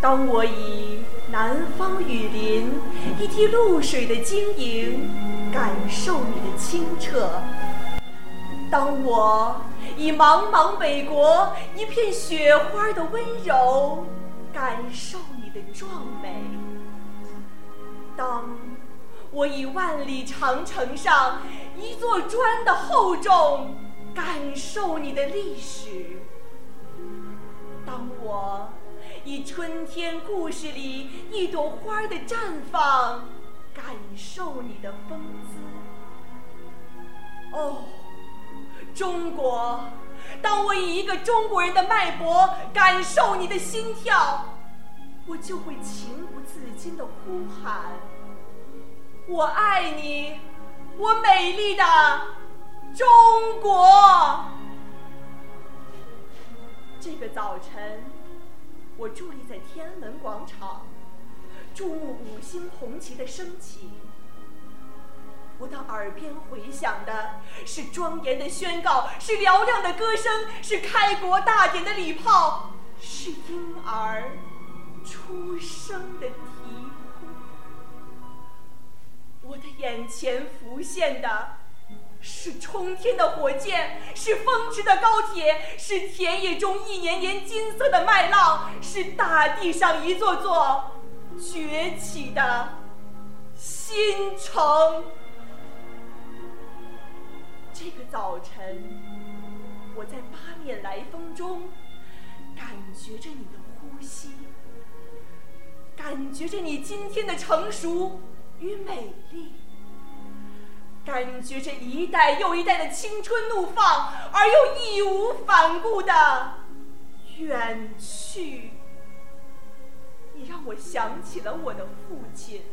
当我以南方雨林一滴露水的晶莹感受你的清澈，当我以茫茫北国一片雪花的温柔感受你的壮美，当我以万里长城上一座砖的厚重感受你的历史，当我。以春天故事里一朵花的绽放，感受你的风姿。哦，中国！当我以一个中国人的脉搏感受你的心跳，我就会情不自禁地呼喊：“我爱你，我美丽的中国！”这个早晨。我伫立在天安门广场，注目五星红旗的升起。我的耳边回响的是庄严的宣告，是嘹亮的歌声，是开国大典的礼炮，是婴儿出生的啼哭。眼前浮现的。是冲天的火箭，是风驰的高铁，是田野中一年年金色的麦浪，是大地上一座座崛起的新城。这个早晨，我在八面来风中，感觉着你的呼吸，感觉着你今天的成熟与美丽。感觉着一代又一代的青春怒放，而又义无反顾的远去。你让我想起了我的父亲，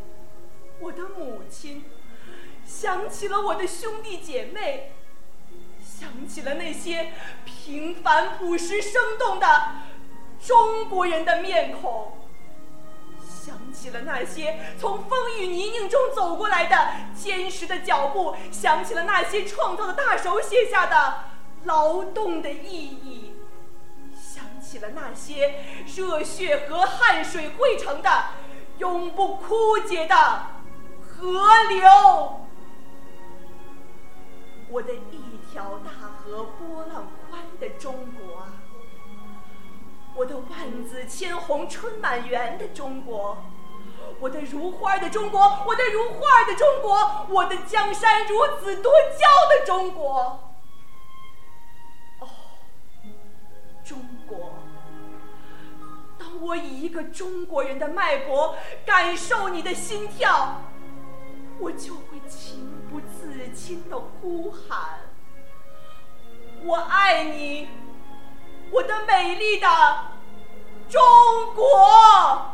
我的母亲，想起了我的兄弟姐妹，想起了那些平凡朴实生动的中国人的面孔。起了那些从风雨泥泞中走过来的坚实的脚步，想起了那些创造的大手写下的劳动的意义，想起了那些热血和汗水汇成的永不枯竭的河流。我的一条大河波浪宽的中国啊！我的万紫千红春满园的中国，我的如花的中国，我的如花的中国，我的江山如此多娇的中国。哦，中国！当我以一个中国人的脉搏感受你的心跳，我就会情不自禁的呼喊：我爱你！我的美丽的中国。